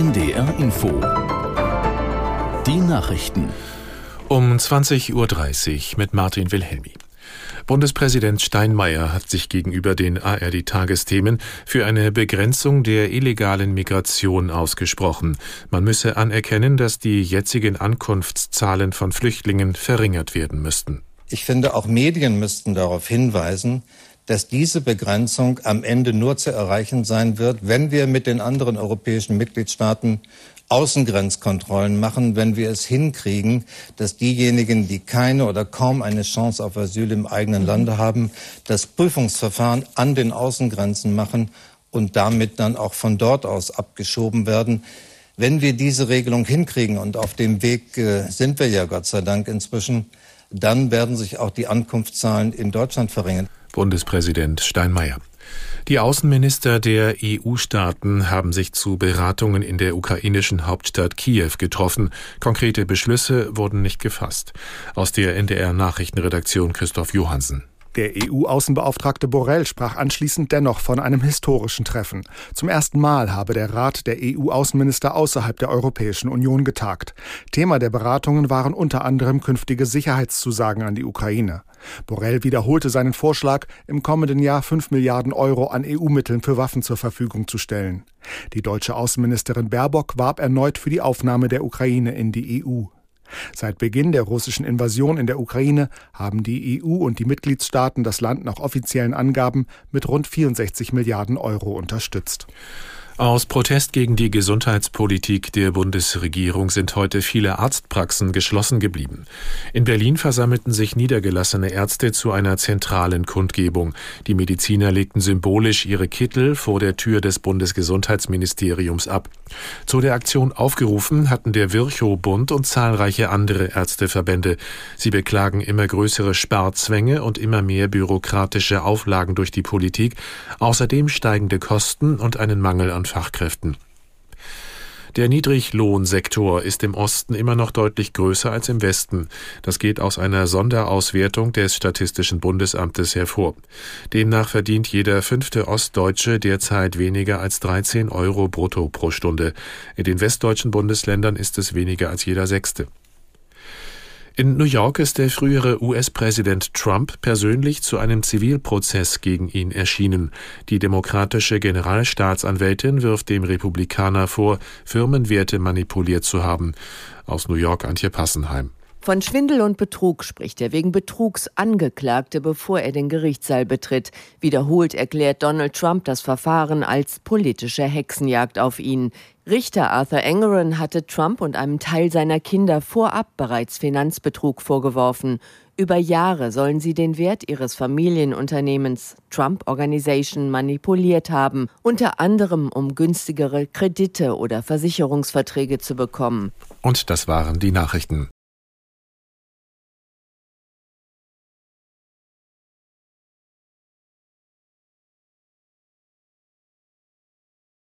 NDR Info. Die Nachrichten. Um 20.30 Uhr mit Martin Wilhelmi. Bundespräsident Steinmeier hat sich gegenüber den ARD-Tagesthemen für eine Begrenzung der illegalen Migration ausgesprochen. Man müsse anerkennen, dass die jetzigen Ankunftszahlen von Flüchtlingen verringert werden müssten. Ich finde, auch Medien müssten darauf hinweisen, dass diese Begrenzung am Ende nur zu erreichen sein wird, wenn wir mit den anderen europäischen Mitgliedstaaten Außengrenzkontrollen machen, wenn wir es hinkriegen, dass diejenigen, die keine oder kaum eine Chance auf Asyl im eigenen Lande haben, das Prüfungsverfahren an den Außengrenzen machen und damit dann auch von dort aus abgeschoben werden. Wenn wir diese Regelung hinkriegen, und auf dem Weg äh, sind wir ja Gott sei Dank inzwischen, dann werden sich auch die Ankunftszahlen in Deutschland verringern. Bundespräsident Steinmeier. Die Außenminister der EU-Staaten haben sich zu Beratungen in der ukrainischen Hauptstadt Kiew getroffen. Konkrete Beschlüsse wurden nicht gefasst. Aus der NDR Nachrichtenredaktion Christoph Johansen. Der EU-Außenbeauftragte Borrell sprach anschließend dennoch von einem historischen Treffen. Zum ersten Mal habe der Rat der EU-Außenminister außerhalb der Europäischen Union getagt. Thema der Beratungen waren unter anderem künftige Sicherheitszusagen an die Ukraine. Borrell wiederholte seinen Vorschlag, im kommenden Jahr 5 Milliarden Euro an EU-Mitteln für Waffen zur Verfügung zu stellen. Die deutsche Außenministerin Baerbock warb erneut für die Aufnahme der Ukraine in die EU. Seit Beginn der russischen Invasion in der Ukraine haben die EU und die Mitgliedstaaten das Land nach offiziellen Angaben mit rund 64 Milliarden Euro unterstützt. Aus Protest gegen die Gesundheitspolitik der Bundesregierung sind heute viele Arztpraxen geschlossen geblieben. In Berlin versammelten sich niedergelassene Ärzte zu einer zentralen Kundgebung. Die Mediziner legten symbolisch ihre Kittel vor der Tür des Bundesgesundheitsministeriums ab. Zu der Aktion aufgerufen hatten der Virchow-Bund und zahlreiche andere Ärzteverbände. Sie beklagen immer größere Sparzwänge und immer mehr bürokratische Auflagen durch die Politik, außerdem steigende Kosten und einen Mangel an Fachkräften. Der Niedriglohnsektor ist im Osten immer noch deutlich größer als im Westen. Das geht aus einer Sonderauswertung des Statistischen Bundesamtes hervor. Demnach verdient jeder fünfte Ostdeutsche derzeit weniger als 13 Euro brutto pro Stunde. In den westdeutschen Bundesländern ist es weniger als jeder sechste. In New York ist der frühere US-Präsident Trump persönlich zu einem Zivilprozess gegen ihn erschienen. Die demokratische Generalstaatsanwältin wirft dem Republikaner vor, Firmenwerte manipuliert zu haben. Aus New York Antje Passenheim. Von Schwindel und Betrug spricht er wegen Betrugs Angeklagte, bevor er den Gerichtssaal betritt. Wiederholt erklärt Donald Trump das Verfahren als politische Hexenjagd auf ihn. Richter Arthur Engeron hatte Trump und einem Teil seiner Kinder vorab bereits Finanzbetrug vorgeworfen. Über Jahre sollen sie den Wert ihres Familienunternehmens Trump Organization manipuliert haben, unter anderem um günstigere Kredite oder Versicherungsverträge zu bekommen. Und das waren die Nachrichten.